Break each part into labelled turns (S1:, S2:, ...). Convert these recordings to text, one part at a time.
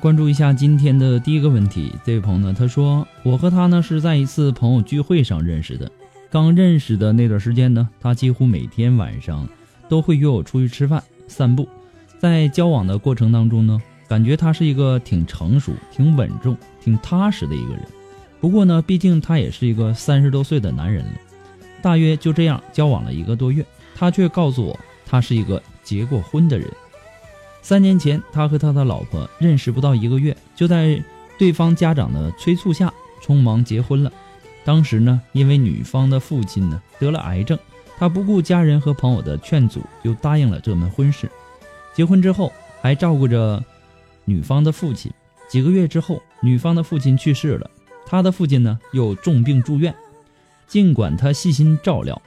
S1: 关注一下今天的第一个问题。这位朋友呢，他说：“我和他呢是在一次朋友聚会上认识的。刚认识的那段时间呢，他几乎每天晚上都会约我出去吃饭、散步。在交往的过程当中呢，感觉他是一个挺成熟、挺稳重、挺踏实的一个人。不过呢，毕竟他也是一个三十多岁的男人了。大约就这样交往了一个多月，他却告诉我，他是一个结过婚的人。”三年前，他和他的老婆认识不到一个月，就在对方家长的催促下，匆忙结婚了。当时呢，因为女方的父亲呢得了癌症，他不顾家人和朋友的劝阻，就答应了这门婚事。结婚之后，还照顾着女方的父亲。几个月之后，女方的父亲去世了，他的父亲呢又重病住院。尽管他细心照料，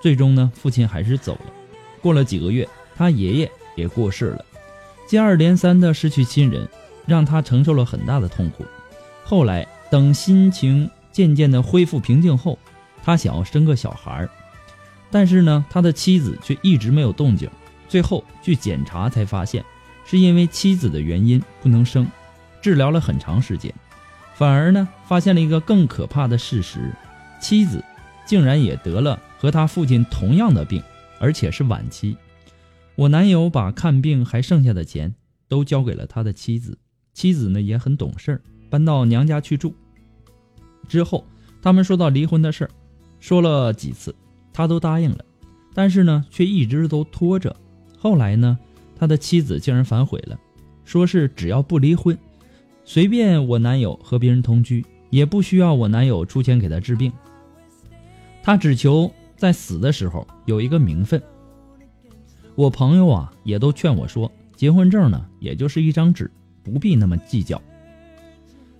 S1: 最终呢，父亲还是走了。过了几个月，他爷爷也过世了。接二连三的失去亲人，让他承受了很大的痛苦。后来，等心情渐渐的恢复平静后，他想要生个小孩儿，但是呢，他的妻子却一直没有动静。最后去检查才发现，是因为妻子的原因不能生。治疗了很长时间，反而呢，发现了一个更可怕的事实：妻子竟然也得了和他父亲同样的病，而且是晚期。我男友把看病还剩下的钱都交给了他的妻子，妻子呢也很懂事，搬到娘家去住。之后，他们说到离婚的事儿，说了几次，他都答应了，但是呢，却一直都拖着。后来呢，他的妻子竟然反悔了，说是只要不离婚，随便我男友和别人同居，也不需要我男友出钱给他治病。他只求在死的时候有一个名分。我朋友啊，也都劝我说，结婚证呢，也就是一张纸，不必那么计较。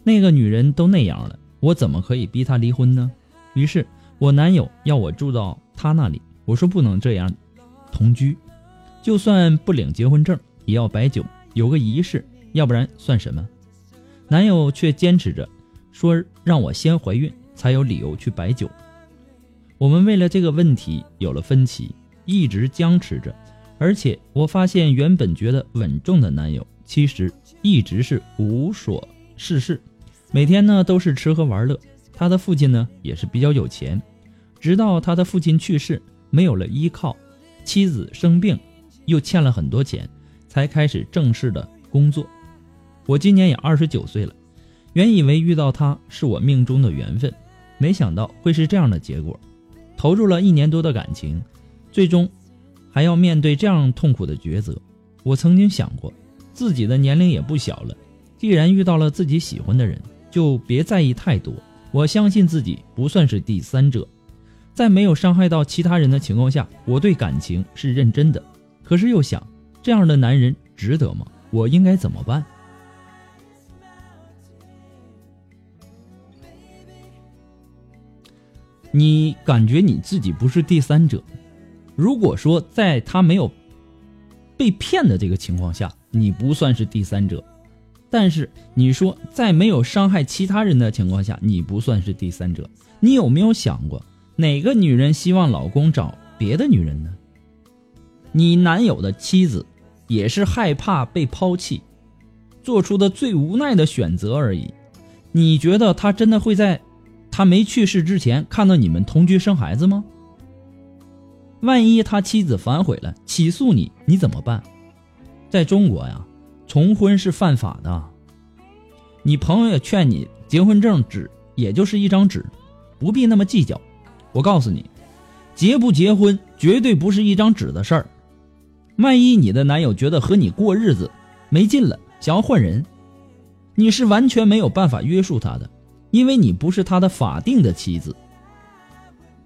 S1: 那个女人都那样了，我怎么可以逼她离婚呢？于是，我男友要我住到他那里，我说不能这样，同居，就算不领结婚证，也要摆酒，有个仪式，要不然算什么？男友却坚持着，说让我先怀孕，才有理由去摆酒。我们为了这个问题有了分歧，一直僵持着。而且我发现，原本觉得稳重的男友，其实一直是无所事事，每天呢都是吃喝玩乐。他的父亲呢也是比较有钱，直到他的父亲去世，没有了依靠，妻子生病，又欠了很多钱，才开始正式的工作。我今年也二十九岁了，原以为遇到他是我命中的缘分，没想到会是这样的结果。投入了一年多的感情，最终还要面对这样痛苦的抉择。我曾经想过，自己的年龄也不小了，既然遇到了自己喜欢的人，就别在意太多。我相信自己不算是第三者，在没有伤害到其他人的情况下，我对感情是认真的。可是又想，这样的男人值得吗？我应该怎么办？你感觉你自己不是第三者？如果说在他没有被骗的这个情况下，你不算是第三者。但是你说，在没有伤害其他人的情况下，你不算是第三者。你有没有想过，哪个女人希望老公找别的女人呢？你男友的妻子也是害怕被抛弃，做出的最无奈的选择而已。你觉得他真的会在他没去世之前看到你们同居生孩子吗？万一他妻子反悔了，起诉你，你怎么办？在中国呀。重婚是犯法的，你朋友也劝你，结婚证纸也就是一张纸，不必那么计较。我告诉你，结不结婚绝对不是一张纸的事儿。万一你的男友觉得和你过日子没劲了，想要换人，你是完全没有办法约束他的，因为你不是他的法定的妻子，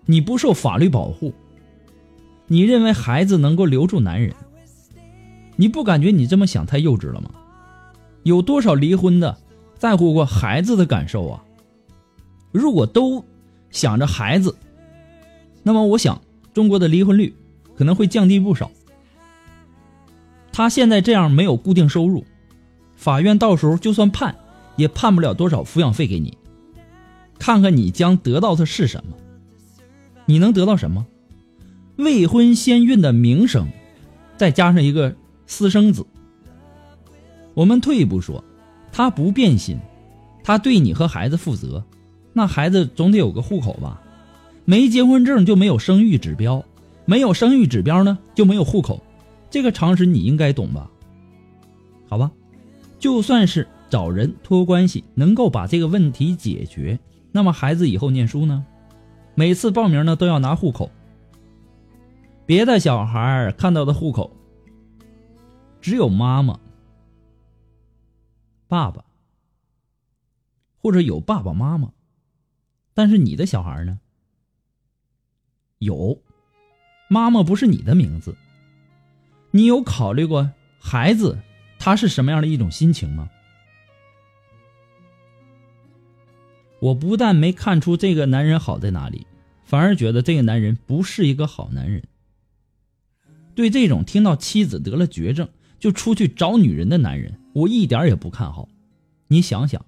S1: 你不受法律保护。你认为孩子能够留住男人？你不感觉你这么想太幼稚了吗？有多少离婚的在乎过孩子的感受啊？如果都想着孩子，那么我想中国的离婚率可能会降低不少。他现在这样没有固定收入，法院到时候就算判，也判不了多少抚养费给你。看看你将得到的是什么？你能得到什么？未婚先孕的名声，再加上一个。私生子，我们退一步说，他不变心，他对你和孩子负责，那孩子总得有个户口吧？没结婚证就没有生育指标，没有生育指标呢就没有户口，这个常识你应该懂吧？好吧，就算是找人托关系能够把这个问题解决，那么孩子以后念书呢？每次报名呢都要拿户口，别的小孩看到的户口。只有妈妈、爸爸，或者有爸爸妈妈，但是你的小孩呢？有妈妈不是你的名字。你有考虑过孩子他是什么样的一种心情吗？我不但没看出这个男人好在哪里，反而觉得这个男人不是一个好男人。对这种听到妻子得了绝症。就出去找女人的男人，我一点也不看好。你想想，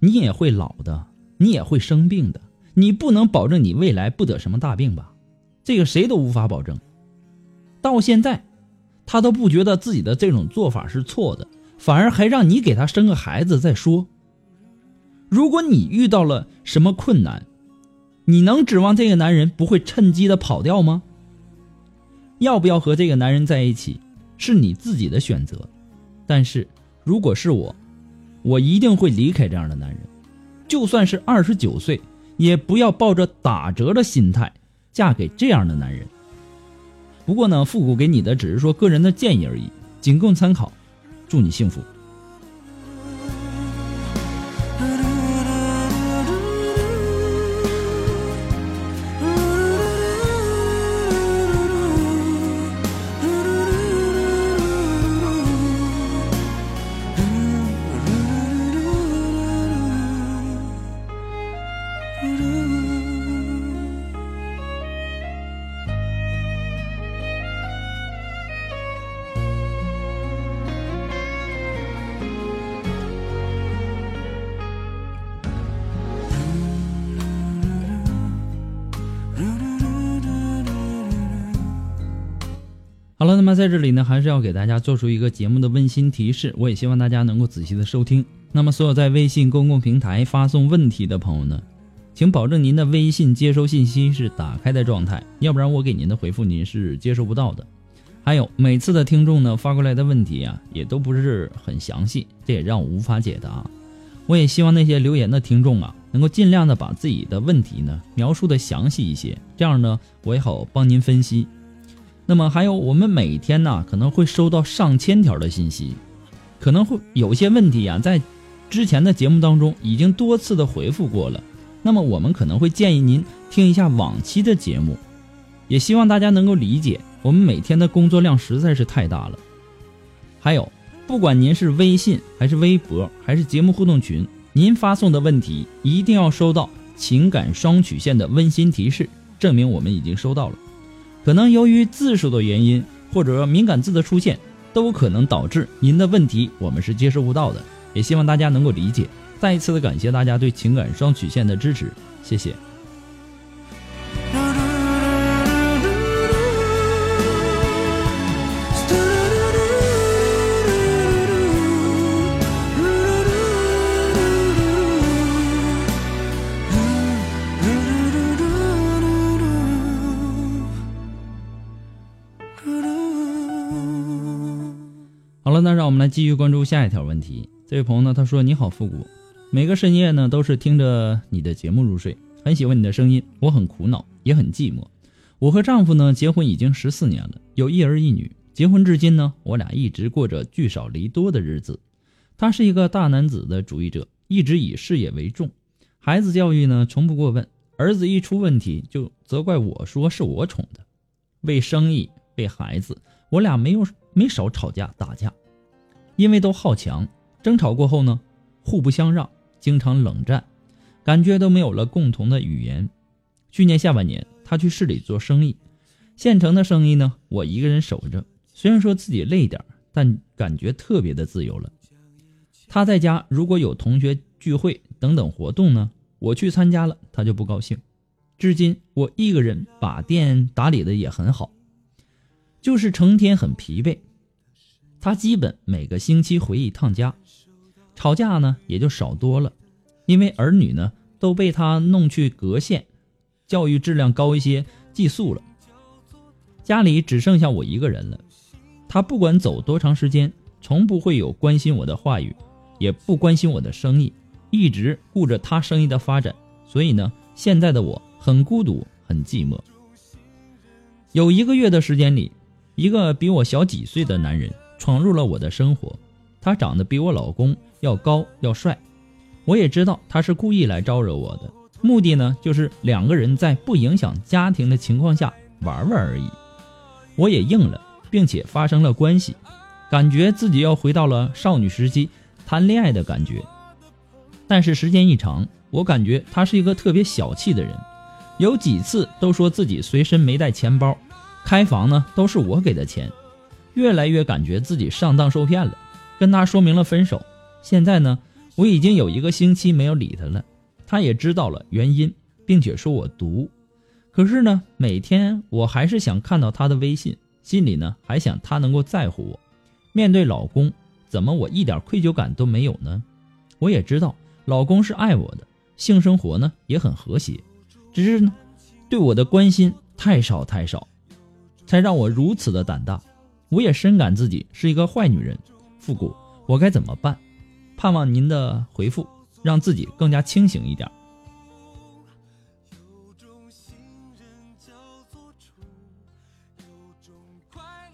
S1: 你也会老的，你也会生病的，你不能保证你未来不得什么大病吧？这个谁都无法保证。到现在，他都不觉得自己的这种做法是错的，反而还让你给他生个孩子再说。如果你遇到了什么困难，你能指望这个男人不会趁机的跑掉吗？要不要和这个男人在一起？是你自己的选择，但是如果是我，我一定会离开这样的男人，就算是二十九岁，也不要抱着打折的心态嫁给这样的男人。不过呢，复古给你的只是说个人的建议而已，仅供参考。祝你幸福。好了，那么在这里呢，还是要给大家做出一个节目的温馨提示，我也希望大家能够仔细的收听。那么，所有在微信公共平台发送问题的朋友呢，请保证您的微信接收信息是打开的状态，要不然我给您的回复您是接收不到的。还有每次的听众呢发过来的问题啊，也都不是很详细，这也让我无法解答。我也希望那些留言的听众啊，能够尽量的把自己的问题呢描述的详细一些，这样呢我也好帮您分析。那么还有我们每天呢可能会收到上千条的信息，可能会有些问题啊，在之前的节目当中已经多次的回复过了。那么我们可能会建议您听一下往期的节目，也希望大家能够理解。我们每天的工作量实在是太大了，还有，不管您是微信还是微博还是节目互动群，您发送的问题一定要收到情感双曲线的温馨提示，证明我们已经收到了。可能由于字数的原因或者敏感字的出现，都可能导致您的问题我们是接收不到的，也希望大家能够理解。再一次的感谢大家对情感双曲线的支持，谢谢。们来继续关注下一条问题。这位朋友呢，他说：“你好，复古，每个深夜呢都是听着你的节目入睡，很喜欢你的声音。我很苦恼，也很寂寞。我和丈夫呢结婚已经十四年了，有一儿一女。结婚至今呢，我俩一直过着聚少离多的日子。他是一个大男子的主义者，一直以事业为重，孩子教育呢从不过问。儿子一出问题就责怪我说是我宠的。为生意，为孩子，我俩没有。”没少吵架打架，因为都好强，争吵过后呢，互不相让，经常冷战，感觉都没有了共同的语言。去年下半年，他去市里做生意，县城的生意呢，我一个人守着。虽然说自己累点但感觉特别的自由了。他在家如果有同学聚会等等活动呢，我去参加了，他就不高兴。至今我一个人把店打理的也很好，就是成天很疲惫。他基本每个星期回一趟家，吵架呢也就少多了，因为儿女呢都被他弄去隔县，教育质量高一些，寄宿了。家里只剩下我一个人了，他不管走多长时间，从不会有关心我的话语，也不关心我的生意，一直顾着他生意的发展。所以呢，现在的我很孤独，很寂寞。有一个月的时间里，一个比我小几岁的男人。闯入了我的生活，他长得比我老公要高要帅，我也知道他是故意来招惹我的，目的呢就是两个人在不影响家庭的情况下玩玩而已。我也应了，并且发生了关系，感觉自己要回到了少女时期谈恋爱的感觉。但是时间一长，我感觉他是一个特别小气的人，有几次都说自己随身没带钱包，开房呢都是我给的钱。越来越感觉自己上当受骗了，跟他说明了分手。现在呢，我已经有一个星期没有理他了，他也知道了原因，并且说我毒。可是呢，每天我还是想看到他的微信，心里呢还想他能够在乎我。面对老公，怎么我一点愧疚感都没有呢？我也知道老公是爱我的，性生活呢也很和谐，只是呢，对我的关心太少太少，才让我如此的胆大。我也深感自己是一个坏女人，复古，我该怎么办？盼望您的回复，让自己更加清醒一点。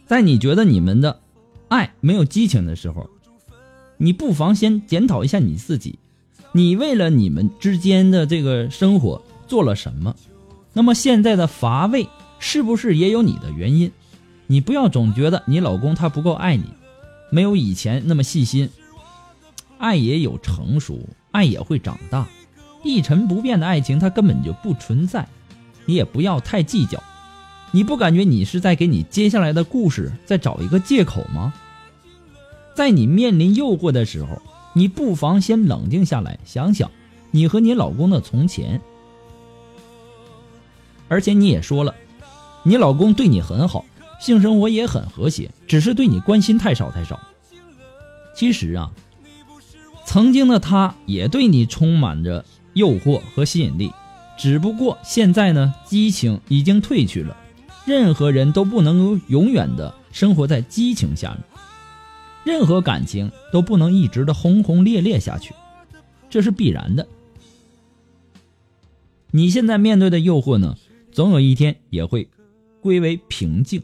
S1: 在你觉得你们的爱没有激情的时候，你不妨先检讨一下你自己，你为了你们之间的这个生活做了什么？那么现在的乏味是不是也有你的原因？你不要总觉得你老公他不够爱你，没有以前那么细心。爱也有成熟，爱也会长大。一成不变的爱情，它根本就不存在。你也不要太计较。你不感觉你是在给你接下来的故事再找一个借口吗？在你面临诱惑的时候，你不妨先冷静下来，想想你和你老公的从前。而且你也说了，你老公对你很好。性生活也很和谐，只是对你关心太少太少。其实啊，曾经的他也对你充满着诱惑和吸引力，只不过现在呢，激情已经褪去了。任何人都不能永远的生活在激情下面，任何感情都不能一直的轰轰烈烈下去，这是必然的。你现在面对的诱惑呢，总有一天也会归为平静。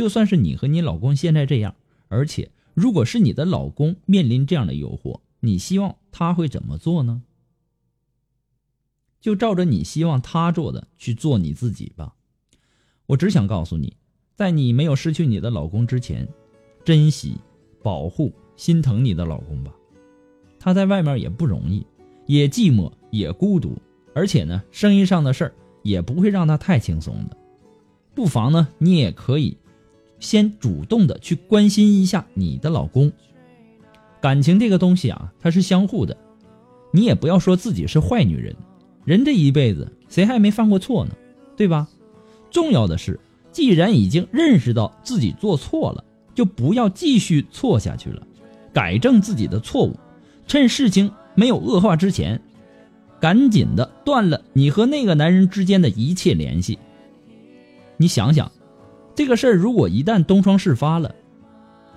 S1: 就算是你和你老公现在这样，而且如果是你的老公面临这样的诱惑，你希望他会怎么做呢？就照着你希望他做的去做你自己吧。我只想告诉你，在你没有失去你的老公之前，珍惜、保护、心疼你的老公吧。他在外面也不容易，也寂寞，也孤独，而且呢，生意上的事儿也不会让他太轻松的。不妨呢，你也可以先主动的去关心一下你的老公。感情这个东西啊，它是相互的，你也不要说自己是坏女人，人这一辈子谁还没犯过错呢？对吧？重要的是，既然已经认识到自己做错了，就不要继续错下去了，改正自己的错误，趁事情没有恶化之前，赶紧的断了你和那个男人之间的一切联系。你想想，这个事儿如果一旦东窗事发了，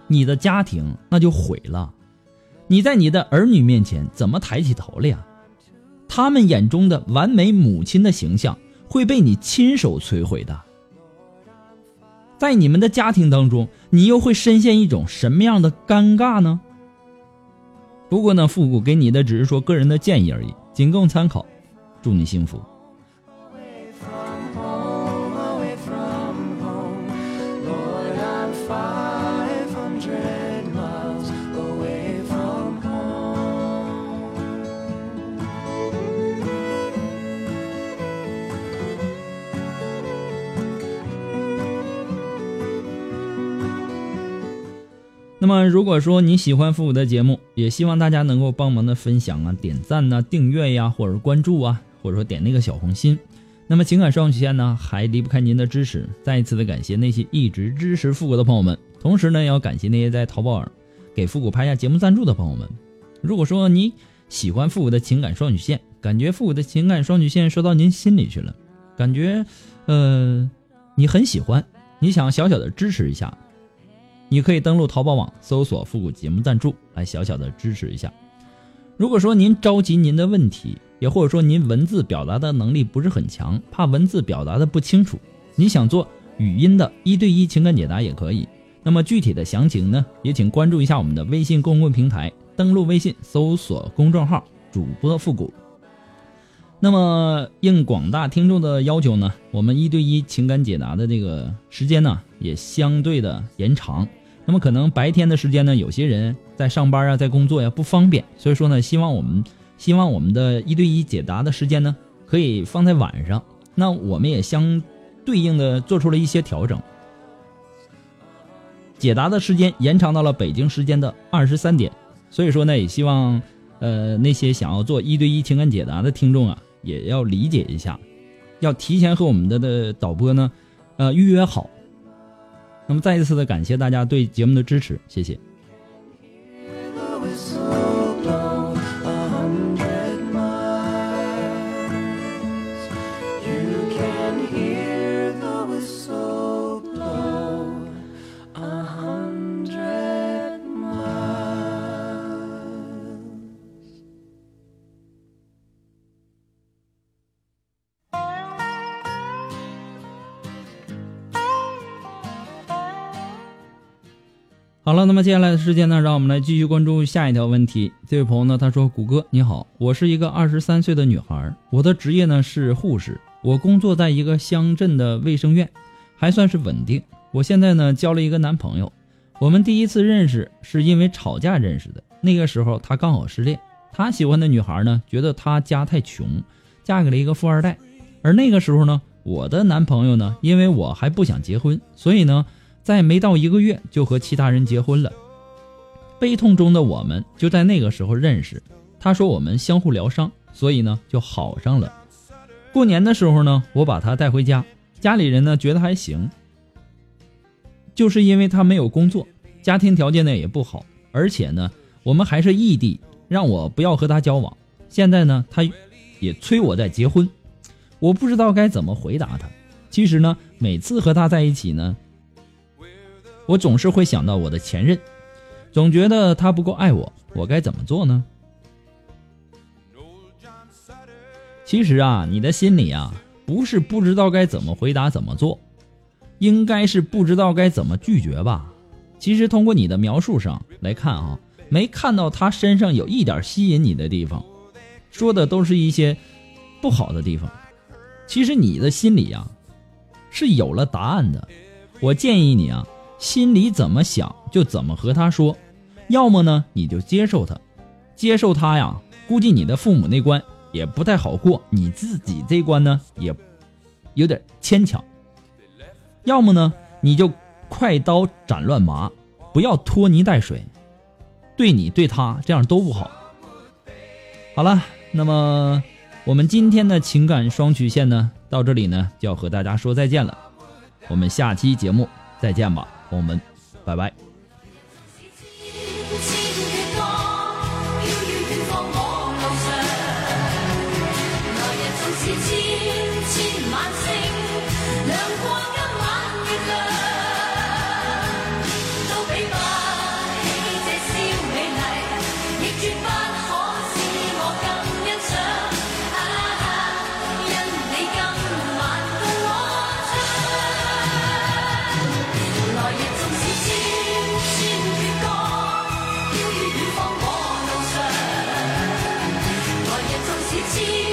S1: 你的家庭那就毁了，你在你的儿女面前怎么抬起头来呀？他们眼中的完美母亲的形象。会被你亲手摧毁的。在你们的家庭当中，你又会深陷一种什么样的尴尬呢？不过呢，复古给你的只是说个人的建议而已，仅供参考。祝你幸福。那么，如果说你喜欢复古的节目，也希望大家能够帮忙的分享啊、点赞呐、订阅呀，或者关注啊，或者说点那个小红心。那么，情感双曲线呢，还离不开您的支持。再一次的感谢那些一直支持复古的朋友们，同时呢，也要感谢那些在淘宝上给复古拍下节目赞助的朋友们。如果说你喜欢复古的情感双曲线，感觉复古的情感双曲线说到您心里去了，感觉呃你很喜欢，你想小小的支持一下。你可以登录淘宝网搜索“复古节目赞助”来小小的支持一下。如果说您着急您的问题，也或者说您文字表达的能力不是很强，怕文字表达的不清楚，你想做语音的一对一情感解答也可以。那么具体的详情呢，也请关注一下我们的微信公共平台，登录微信搜索公众号“主播复古”。那么应广大听众的要求呢，我们一对一情感解答的这个时间呢，也相对的延长。那么可能白天的时间呢，有些人在上班啊，在工作呀不方便，所以说呢，希望我们希望我们的一对一解答的时间呢，可以放在晚上。那我们也相对应的做出了一些调整，解答的时间延长到了北京时间的二十三点。所以说呢，也希望呃那些想要做一对一情感解答的听众啊，也要理解一下，要提前和我们的的导播呢，呃预约好。那么再一次的感谢大家对节目的支持，谢谢。好了，那么接下来的时间呢，让我们来继续关注下一条问题。这位朋友呢，他说：“谷歌你好，我是一个二十三岁的女孩，我的职业呢是护士，我工作在一个乡镇的卫生院，还算是稳定。我现在呢交了一个男朋友，我们第一次认识是因为吵架认识的。那个时候他刚好失恋，他喜欢的女孩呢觉得他家太穷，嫁给了一个富二代。而那个时候呢，我的男朋友呢，因为我还不想结婚，所以呢。”在没到一个月就和其他人结婚了，悲痛中的我们就在那个时候认识。他说我们相互疗伤，所以呢就好上了。过年的时候呢，我把他带回家，家里人呢觉得还行。就是因为他没有工作，家庭条件呢也不好，而且呢我们还是异地，让我不要和他交往。现在呢他也催我再结婚，我不知道该怎么回答他。其实呢，每次和他在一起呢，我总是会想到我的前任，总觉得他不够爱我，我该怎么做呢？其实啊，你的心里啊，不是不知道该怎么回答、怎么做，应该是不知道该怎么拒绝吧。其实通过你的描述上来看啊，没看到他身上有一点吸引你的地方，说的都是一些不好的地方。其实你的心里啊，是有了答案的。我建议你啊，心里怎么想就怎么和他说，要么呢你就接受他，接受他呀，估计你的父母那关。也不太好过，你自己这关呢也有点牵强。要么呢，你就快刀斩乱麻，不要拖泥带水，对你对他这样都不好。好了，那么我们今天的情感双曲线呢，到这里呢就要和大家说再见了。我们下期节目再见吧，我们，拜拜。
S2: See.